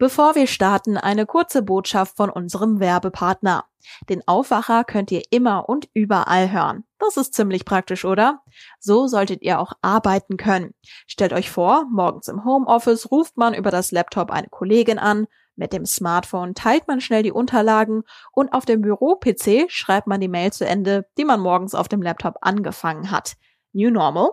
Bevor wir starten, eine kurze Botschaft von unserem Werbepartner. Den Aufwacher könnt ihr immer und überall hören. Das ist ziemlich praktisch, oder? So solltet ihr auch arbeiten können. Stellt euch vor, morgens im Homeoffice ruft man über das Laptop eine Kollegin an, mit dem Smartphone teilt man schnell die Unterlagen und auf dem Büro-PC schreibt man die Mail zu Ende, die man morgens auf dem Laptop angefangen hat. New Normal?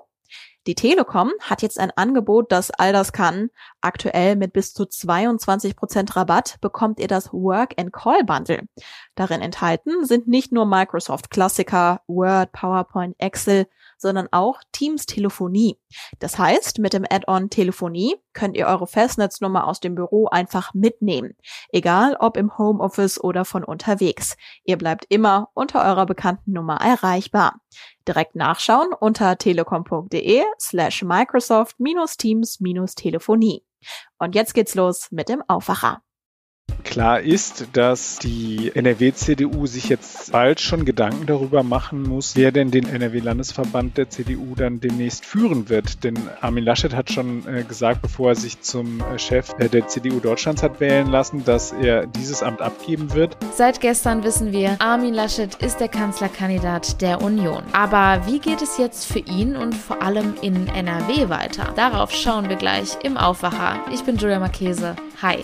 Die Telekom hat jetzt ein Angebot, das all das kann. Aktuell mit bis zu 22% Rabatt bekommt ihr das Work and Call Bundle. Darin enthalten sind nicht nur Microsoft Klassiker, Word, PowerPoint, Excel, sondern auch Teams Telefonie. Das heißt, mit dem Add-on Telefonie könnt ihr eure Festnetznummer aus dem Büro einfach mitnehmen. Egal ob im Homeoffice oder von unterwegs. Ihr bleibt immer unter eurer bekannten Nummer erreichbar. Direkt nachschauen unter telekom.de slash Microsoft Teams Telefonie. Und jetzt geht's los mit dem Aufwacher. Klar ist, dass die NRW-CDU sich jetzt bald schon Gedanken darüber machen muss, wer denn den NRW-Landesverband der CDU dann demnächst führen wird. Denn Armin Laschet hat schon äh, gesagt, bevor er sich zum äh, Chef äh, der CDU Deutschlands hat wählen lassen, dass er dieses Amt abgeben wird. Seit gestern wissen wir, Armin Laschet ist der Kanzlerkandidat der Union. Aber wie geht es jetzt für ihn und vor allem in NRW weiter? Darauf schauen wir gleich im Aufwacher. Ich bin Julia Marchese. Hi.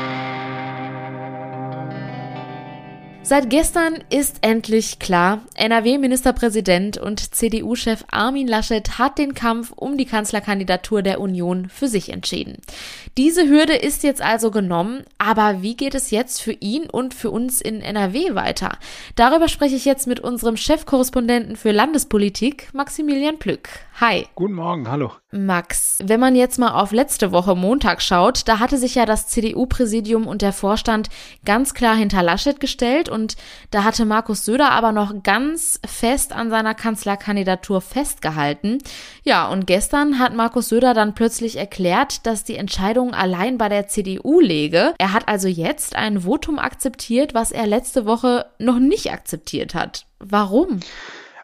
Seit gestern ist endlich klar, NRW-Ministerpräsident und CDU-Chef Armin Laschet hat den Kampf um die Kanzlerkandidatur der Union für sich entschieden. Diese Hürde ist jetzt also genommen, aber wie geht es jetzt für ihn und für uns in NRW weiter? Darüber spreche ich jetzt mit unserem Chefkorrespondenten für Landespolitik, Maximilian Plück. Hi. Guten Morgen, hallo. Max, wenn man jetzt mal auf letzte Woche Montag schaut, da hatte sich ja das CDU-Präsidium und der Vorstand ganz klar hinter Laschet gestellt und da hatte Markus Söder aber noch ganz fest an seiner Kanzlerkandidatur festgehalten. Ja, und gestern hat Markus Söder dann plötzlich erklärt, dass die Entscheidung allein bei der CDU läge. Er hat also jetzt ein Votum akzeptiert, was er letzte Woche noch nicht akzeptiert hat. Warum?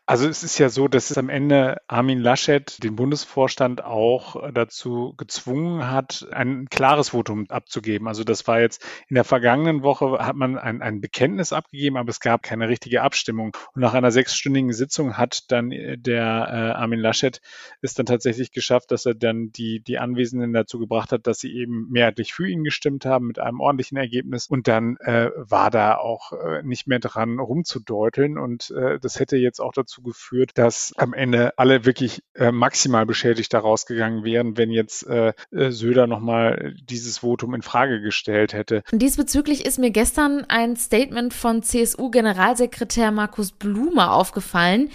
Also es ist ja so, dass es am Ende Armin Laschet den Bundesvorstand auch dazu gezwungen hat, ein klares Votum abzugeben. Also das war jetzt in der vergangenen Woche hat man ein, ein Bekenntnis abgegeben, aber es gab keine richtige Abstimmung. Und nach einer sechsstündigen Sitzung hat dann der äh, Armin Laschet es dann tatsächlich geschafft, dass er dann die, die Anwesenden dazu gebracht hat, dass sie eben mehrheitlich für ihn gestimmt haben mit einem ordentlichen Ergebnis. Und dann äh, war da auch äh, nicht mehr dran rumzudeuteln. Und äh, das hätte jetzt auch dazu dazu geführt, dass am Ende alle wirklich äh, maximal beschädigt daraus gegangen wären, wenn jetzt äh, äh Söder nochmal dieses Votum in Frage gestellt hätte. Diesbezüglich ist mir gestern ein Statement von CSU-Generalsekretär Markus Blume aufgefallen.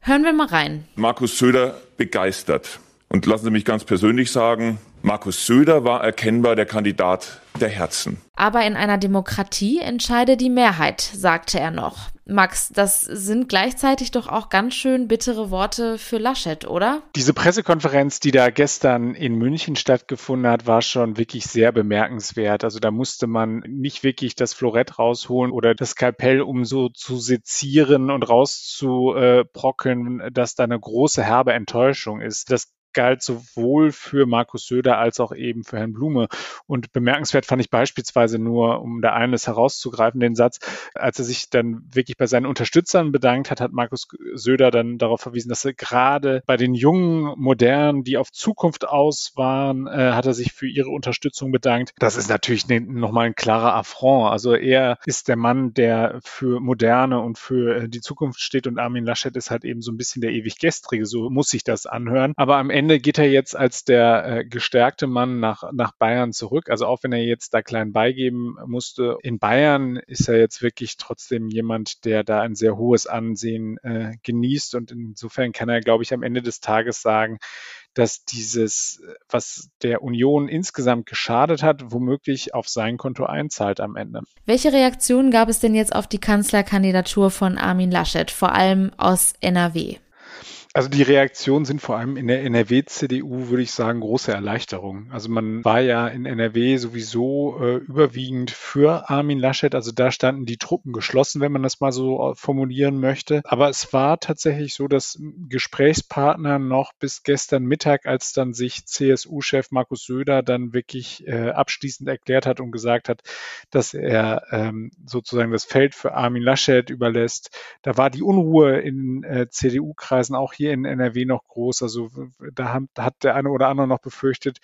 Hören wir mal rein. Markus Söder begeistert. Und lassen Sie mich ganz persönlich sagen, Markus Söder war erkennbar der Kandidat der Herzen. Aber in einer Demokratie entscheide die Mehrheit, sagte er noch. Max, das sind gleichzeitig doch auch ganz schön bittere Worte für Laschet, oder? Diese Pressekonferenz, die da gestern in München stattgefunden hat, war schon wirklich sehr bemerkenswert. Also da musste man nicht wirklich das Florett rausholen oder das Kapell, um so zu sezieren und rauszubrockeln, dass da eine große herbe Enttäuschung ist. Das galt sowohl für Markus Söder als auch eben für Herrn Blume. Und bemerkenswert fand ich beispielsweise nur, um da eines herauszugreifen, den Satz, als er sich dann wirklich bei seinen Unterstützern bedankt hat, hat Markus Söder dann darauf verwiesen, dass er gerade bei den jungen, modernen, die auf Zukunft aus waren, äh, hat er sich für ihre Unterstützung bedankt. Das ist natürlich ne, nochmal ein klarer Affront. Also er ist der Mann, der für Moderne und für äh, die Zukunft steht und Armin Laschet ist halt eben so ein bisschen der ewig Gestrige. So muss sich das anhören. Aber am Ende geht er jetzt als der äh, gestärkte Mann nach, nach Bayern zurück. Also auch wenn er jetzt da klein beigeben musste, in Bayern ist er jetzt wirklich trotzdem jemand, der da ein sehr hohes Ansehen äh, genießt. Und insofern kann er, glaube ich, am Ende des Tages sagen, dass dieses, was der Union insgesamt geschadet hat, womöglich auf sein Konto einzahlt am Ende. Welche Reaktionen gab es denn jetzt auf die Kanzlerkandidatur von Armin Laschet, vor allem aus NRW? Also die Reaktionen sind vor allem in der NRW-CDU, würde ich sagen, große Erleichterung. Also man war ja in NRW sowieso äh, überwiegend für Armin Laschet. Also da standen die Truppen geschlossen, wenn man das mal so äh, formulieren möchte. Aber es war tatsächlich so, dass Gesprächspartner noch bis gestern Mittag, als dann sich CSU-Chef Markus Söder dann wirklich äh, abschließend erklärt hat und gesagt hat, dass er ähm, sozusagen das Feld für Armin Laschet überlässt, da war die Unruhe in äh, CDU-Kreisen auch hier in NRW noch groß. Also da, hat der eine oder andere noch befürchtet,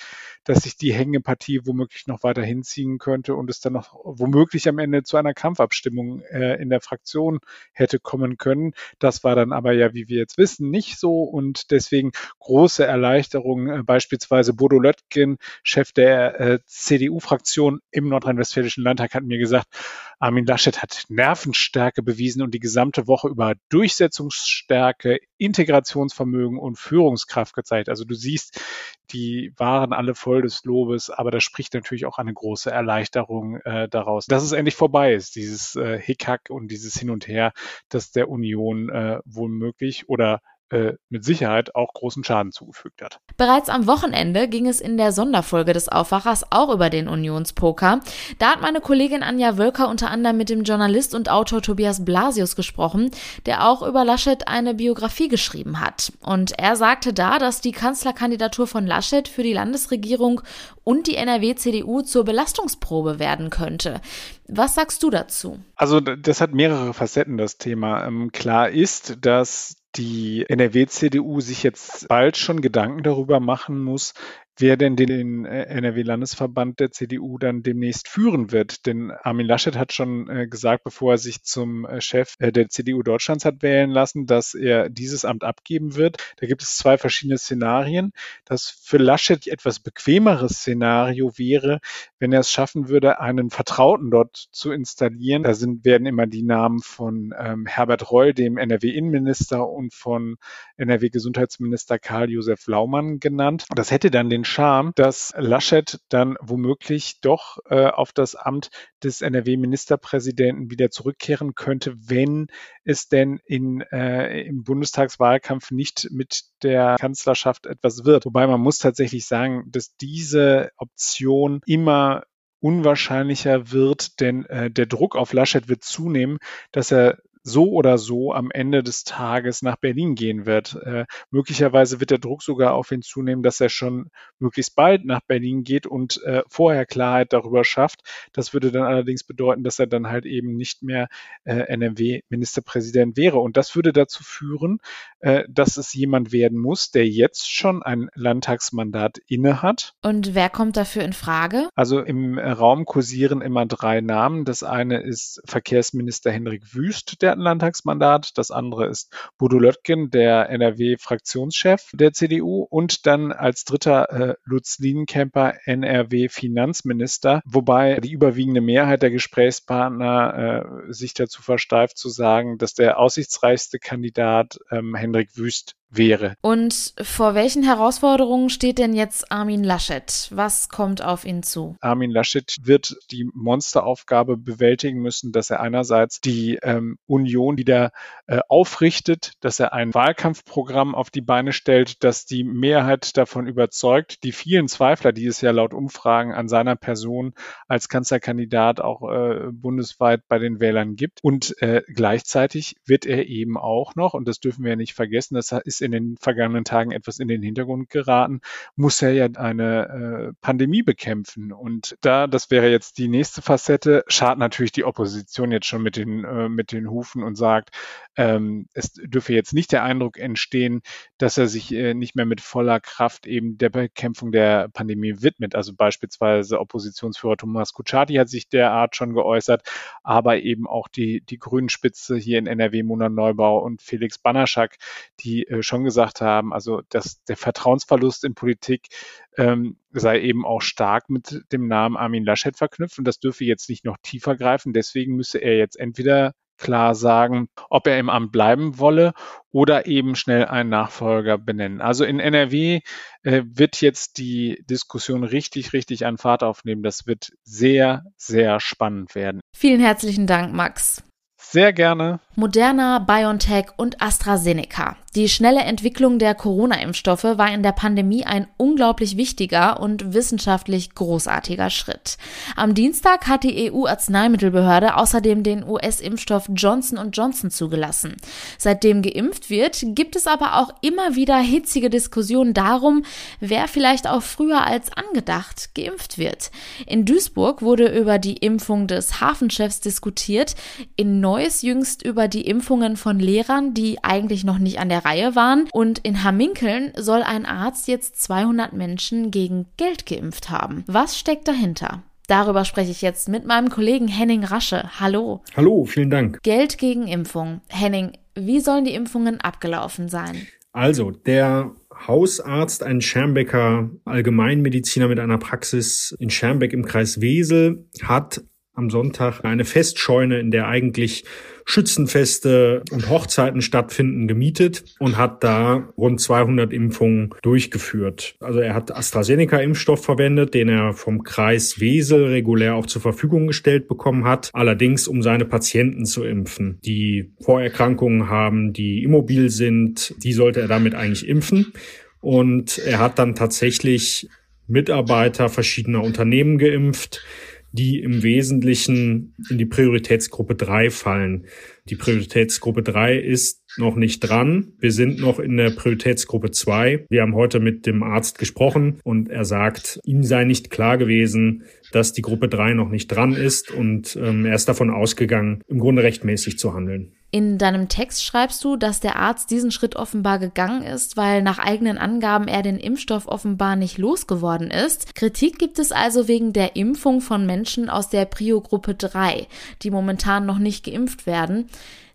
dass sich die Hängepartie womöglich noch weiter hinziehen könnte und es dann noch womöglich am Ende zu einer Kampfabstimmung äh, in der Fraktion hätte kommen können. Das war dann aber ja, wie wir jetzt wissen, nicht so und deswegen große Erleichterung. Äh, beispielsweise Bodo Löttgen, Chef der äh, CDU-Fraktion im Nordrhein-Westfälischen Landtag, hat mir gesagt, Armin Laschet hat Nervenstärke bewiesen und die gesamte Woche über Durchsetzungsstärke, Integrationsvermögen und Führungskraft gezeigt. Also du siehst, die waren alle voll des Lobes, aber das spricht natürlich auch eine große Erleichterung äh, daraus, dass es endlich vorbei ist, dieses äh, Hickhack und dieses Hin und Her, das der Union äh, wohl möglich oder äh, mit Sicherheit auch großen Schaden zugefügt hat. Bereits am Wochenende ging es in der Sonderfolge des Aufwachers auch über den Unionspoker. Da hat meine Kollegin Anja Wölker unter anderem mit dem Journalist und Autor Tobias Blasius gesprochen, der auch über Laschet eine Biografie geschrieben hat. Und er sagte da, dass die Kanzlerkandidatur von Laschet für die Landesregierung und die NRW-CDU zur Belastungsprobe werden könnte. Was sagst du dazu? Also das hat mehrere Facetten, das Thema. Ähm, klar ist, dass die NRW-CDU sich jetzt bald schon Gedanken darüber machen muss, wer denn den äh, NRW-Landesverband der CDU dann demnächst führen wird. Denn Armin Laschet hat schon äh, gesagt, bevor er sich zum äh, Chef der CDU Deutschlands hat wählen lassen, dass er dieses Amt abgeben wird. Da gibt es zwei verschiedene Szenarien. Das für Laschet etwas bequemere Szenario wäre, wenn er es schaffen würde, einen Vertrauten dort zu installieren. Da sind, werden immer die Namen von ähm, Herbert Reul, dem NRW-Innenminister, und von NRW-Gesundheitsminister Karl-Josef Laumann genannt. Das hätte dann den Charme, dass Laschet dann womöglich doch äh, auf das Amt des NRW-Ministerpräsidenten wieder zurückkehren könnte, wenn es denn in, äh, im Bundestagswahlkampf nicht mit der Kanzlerschaft etwas wird. Wobei man muss tatsächlich sagen, dass diese Option immer unwahrscheinlicher wird, denn äh, der Druck auf Laschet wird zunehmen, dass er so oder so am Ende des Tages nach Berlin gehen wird. Äh, möglicherweise wird der Druck sogar auf ihn zunehmen, dass er schon möglichst bald nach Berlin geht und äh, vorher Klarheit darüber schafft. Das würde dann allerdings bedeuten, dass er dann halt eben nicht mehr äh, NRW-Ministerpräsident wäre. Und das würde dazu führen, äh, dass es jemand werden muss, der jetzt schon ein Landtagsmandat inne hat. Und wer kommt dafür in Frage? Also im Raum kursieren immer drei Namen. Das eine ist Verkehrsminister Henrik Wüst, der ein Landtagsmandat. Das andere ist Bodo Löttgen, der NRW-Fraktionschef der CDU. Und dann als dritter äh, Lutz Lienkemper, NRW-Finanzminister. Wobei die überwiegende Mehrheit der Gesprächspartner äh, sich dazu versteift zu sagen, dass der aussichtsreichste Kandidat ähm, Hendrik Wüst wäre. Und vor welchen Herausforderungen steht denn jetzt Armin Laschet? Was kommt auf ihn zu? Armin Laschet wird die Monsteraufgabe bewältigen müssen, dass er einerseits die ähm, Union wieder äh, aufrichtet, dass er ein Wahlkampfprogramm auf die Beine stellt, dass die Mehrheit davon überzeugt, die vielen Zweifler, die es ja laut Umfragen an seiner Person als Kanzlerkandidat auch äh, bundesweit bei den Wählern gibt. Und äh, gleichzeitig wird er eben auch noch, und das dürfen wir nicht vergessen, das ist in den vergangenen Tagen etwas in den Hintergrund geraten, muss er ja eine äh, Pandemie bekämpfen. Und da, das wäre jetzt die nächste Facette, schadet natürlich die Opposition jetzt schon mit den, äh, mit den Hufen und sagt, ähm, es dürfe jetzt nicht der Eindruck entstehen, dass er sich äh, nicht mehr mit voller Kraft eben der Bekämpfung der Pandemie widmet. Also beispielsweise Oppositionsführer Thomas Kutschaty hat sich derart schon geäußert, aber eben auch die, die Grünenspitze hier in NRW, Mona Neubau und Felix Banaschak, die äh, schon gesagt haben, also dass der Vertrauensverlust in Politik ähm, sei eben auch stark mit dem Namen Armin Laschet verknüpft und das dürfe jetzt nicht noch tiefer greifen. Deswegen müsse er jetzt entweder klar sagen, ob er im Amt bleiben wolle oder eben schnell einen Nachfolger benennen. Also in NRW äh, wird jetzt die Diskussion richtig, richtig an Fahrt aufnehmen. Das wird sehr, sehr spannend werden. Vielen herzlichen Dank, Max. Sehr gerne. Moderna, BioNTech und AstraZeneca. Die schnelle Entwicklung der Corona-Impfstoffe war in der Pandemie ein unglaublich wichtiger und wissenschaftlich großartiger Schritt. Am Dienstag hat die EU-Arzneimittelbehörde außerdem den US-Impfstoff Johnson Johnson zugelassen. Seitdem geimpft wird, gibt es aber auch immer wieder hitzige Diskussionen darum, wer vielleicht auch früher als angedacht geimpft wird. In Duisburg wurde über die Impfung des Hafenchefs diskutiert, in Neuss jüngst über die Impfungen von Lehrern, die eigentlich noch nicht an der Reihe waren. Und in Hamminkeln soll ein Arzt jetzt 200 Menschen gegen Geld geimpft haben. Was steckt dahinter? Darüber spreche ich jetzt mit meinem Kollegen Henning Rasche. Hallo. Hallo, vielen Dank. Geld gegen Impfung. Henning, wie sollen die Impfungen abgelaufen sein? Also, der Hausarzt, ein Schermbecker Allgemeinmediziner mit einer Praxis in Schermbeck im Kreis Wesel, hat am Sonntag eine Festscheune, in der eigentlich Schützenfeste und Hochzeiten stattfinden, gemietet und hat da rund 200 Impfungen durchgeführt. Also er hat AstraZeneca-Impfstoff verwendet, den er vom Kreis Wesel regulär auch zur Verfügung gestellt bekommen hat, allerdings um seine Patienten zu impfen, die Vorerkrankungen haben, die immobil sind, die sollte er damit eigentlich impfen. Und er hat dann tatsächlich Mitarbeiter verschiedener Unternehmen geimpft, die im Wesentlichen in die Prioritätsgruppe 3 fallen. Die Prioritätsgruppe 3 ist noch nicht dran. Wir sind noch in der Prioritätsgruppe 2. Wir haben heute mit dem Arzt gesprochen und er sagt, ihm sei nicht klar gewesen, dass die Gruppe 3 noch nicht dran ist und ähm, er ist davon ausgegangen, im Grunde rechtmäßig zu handeln. In deinem Text schreibst du, dass der Arzt diesen Schritt offenbar gegangen ist, weil nach eigenen Angaben er den Impfstoff offenbar nicht losgeworden ist. Kritik gibt es also wegen der Impfung von Menschen aus der Prio-Gruppe 3, die momentan noch nicht geimpft werden.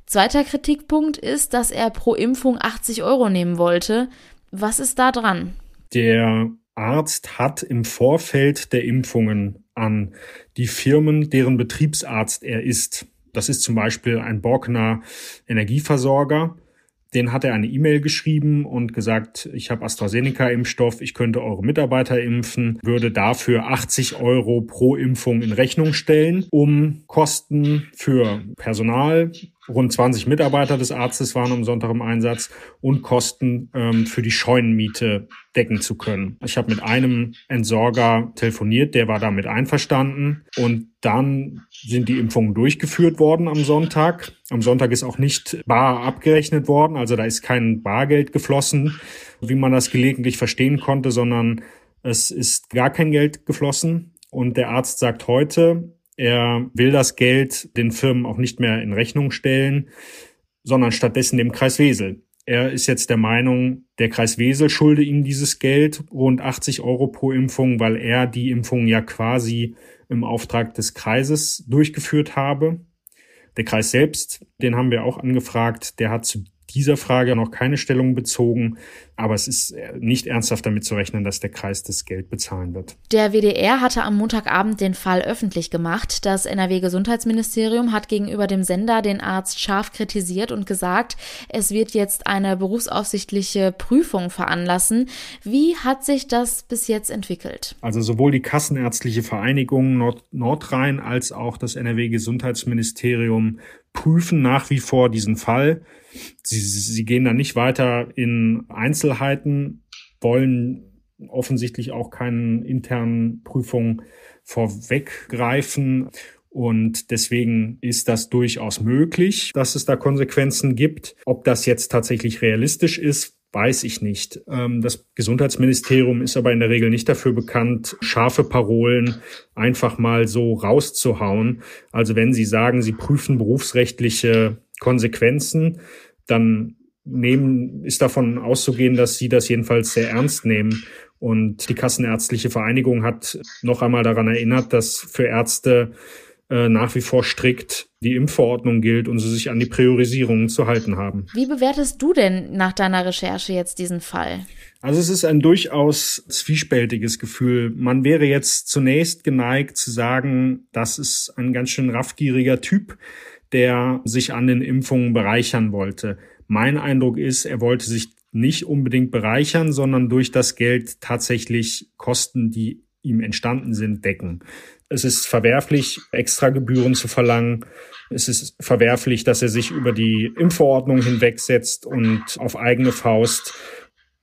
Zweiter Kritikpunkt ist, dass er pro Impfung 80 Euro nehmen wollte. Was ist da dran? Der Arzt hat im Vorfeld der Impfungen an die Firmen, deren Betriebsarzt er ist, das ist zum Beispiel ein Borkener Energieversorger. Den hat er eine E-Mail geschrieben und gesagt, ich habe AstraZeneca-Impfstoff, ich könnte eure Mitarbeiter impfen, würde dafür 80 Euro pro Impfung in Rechnung stellen, um Kosten für Personal, rund 20 Mitarbeiter des Arztes waren am Sonntag im Einsatz und Kosten ähm, für die Scheunenmiete decken zu können. Ich habe mit einem Entsorger telefoniert, der war damit einverstanden und dann sind die Impfungen durchgeführt worden am Sonntag. Am Sonntag ist auch nicht bar abgerechnet worden, also da ist kein Bargeld geflossen, wie man das gelegentlich verstehen konnte, sondern es ist gar kein Geld geflossen. Und der Arzt sagt heute, er will das Geld den Firmen auch nicht mehr in Rechnung stellen, sondern stattdessen dem Kreis Wesel. Er ist jetzt der Meinung, der Kreis Wesel schulde ihm dieses Geld, rund 80 Euro pro Impfung, weil er die Impfung ja quasi im Auftrag des Kreises durchgeführt habe. Der Kreis selbst, den haben wir auch angefragt, der hat zu dieser Frage noch keine Stellung bezogen, aber es ist äh, nicht ernsthaft damit zu rechnen, dass der Kreis das Geld bezahlen wird. Der WDR hatte am Montagabend den Fall öffentlich gemacht. Das NRW-Gesundheitsministerium hat gegenüber dem Sender den Arzt scharf kritisiert und gesagt, es wird jetzt eine berufsaufsichtliche Prüfung veranlassen. Wie hat sich das bis jetzt entwickelt? Also sowohl die Kassenärztliche Vereinigung Nord Nordrhein als auch das NRW-Gesundheitsministerium prüfen nach wie vor diesen Fall. Sie, sie gehen da nicht weiter in Einzelheiten, wollen offensichtlich auch keinen internen Prüfungen vorweggreifen. Und deswegen ist das durchaus möglich, dass es da Konsequenzen gibt. Ob das jetzt tatsächlich realistisch ist, weiß ich nicht. Ähm, das Gesundheitsministerium ist aber in der Regel nicht dafür bekannt, scharfe Parolen einfach mal so rauszuhauen. Also wenn Sie sagen, Sie prüfen berufsrechtliche Konsequenzen, dann nehmen, ist davon auszugehen, dass sie das jedenfalls sehr ernst nehmen. Und die Kassenärztliche Vereinigung hat noch einmal daran erinnert, dass für Ärzte nach wie vor strikt die Impfverordnung gilt und sie sich an die Priorisierungen zu halten haben. Wie bewertest du denn nach deiner Recherche jetzt diesen Fall? Also es ist ein durchaus zwiespältiges Gefühl. Man wäre jetzt zunächst geneigt zu sagen, das ist ein ganz schön raffgieriger Typ, der sich an den Impfungen bereichern wollte. Mein Eindruck ist, er wollte sich nicht unbedingt bereichern, sondern durch das Geld tatsächlich Kosten, die ihm entstanden sind, decken. Es ist verwerflich, extra Gebühren zu verlangen. Es ist verwerflich, dass er sich über die Impfverordnung hinwegsetzt und auf eigene Faust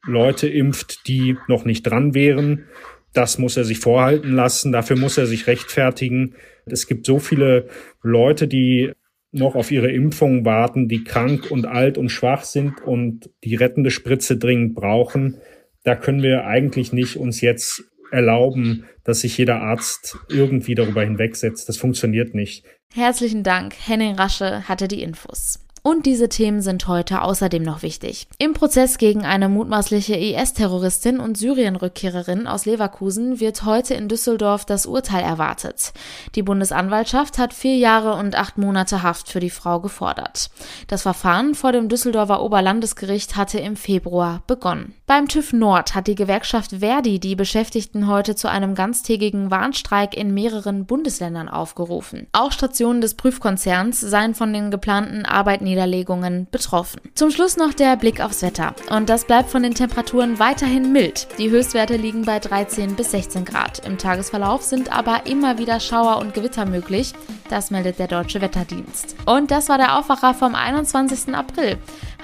Leute impft, die noch nicht dran wären. Das muss er sich vorhalten lassen. Dafür muss er sich rechtfertigen. Es gibt so viele Leute, die noch auf ihre Impfungen warten, die krank und alt und schwach sind und die rettende Spritze dringend brauchen. Da können wir eigentlich nicht uns jetzt erlauben, dass sich jeder Arzt irgendwie darüber hinwegsetzt. Das funktioniert nicht. Herzlichen Dank. Henning Rasche hatte die Infos. Und diese Themen sind heute außerdem noch wichtig. Im Prozess gegen eine mutmaßliche IS-Terroristin und Syrien-Rückkehrerin aus Leverkusen wird heute in Düsseldorf das Urteil erwartet. Die Bundesanwaltschaft hat vier Jahre und acht Monate Haft für die Frau gefordert. Das Verfahren vor dem Düsseldorfer Oberlandesgericht hatte im Februar begonnen. Beim TÜV Nord hat die Gewerkschaft Verdi die Beschäftigten heute zu einem ganztägigen Warnstreik in mehreren Bundesländern aufgerufen. Auch Stationen des Prüfkonzerns seien von den geplanten Arbeitnehmern Niederlegungen betroffen. Zum Schluss noch der Blick aufs Wetter. Und das bleibt von den Temperaturen weiterhin mild. Die Höchstwerte liegen bei 13 bis 16 Grad. Im Tagesverlauf sind aber immer wieder Schauer und Gewitter möglich. Das meldet der Deutsche Wetterdienst. Und das war der Aufwacher vom 21. April.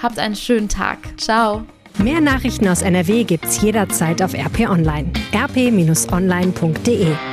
Habt einen schönen Tag. Ciao. Mehr Nachrichten aus NRW gibt's jederzeit auf RP Online. rp-online.de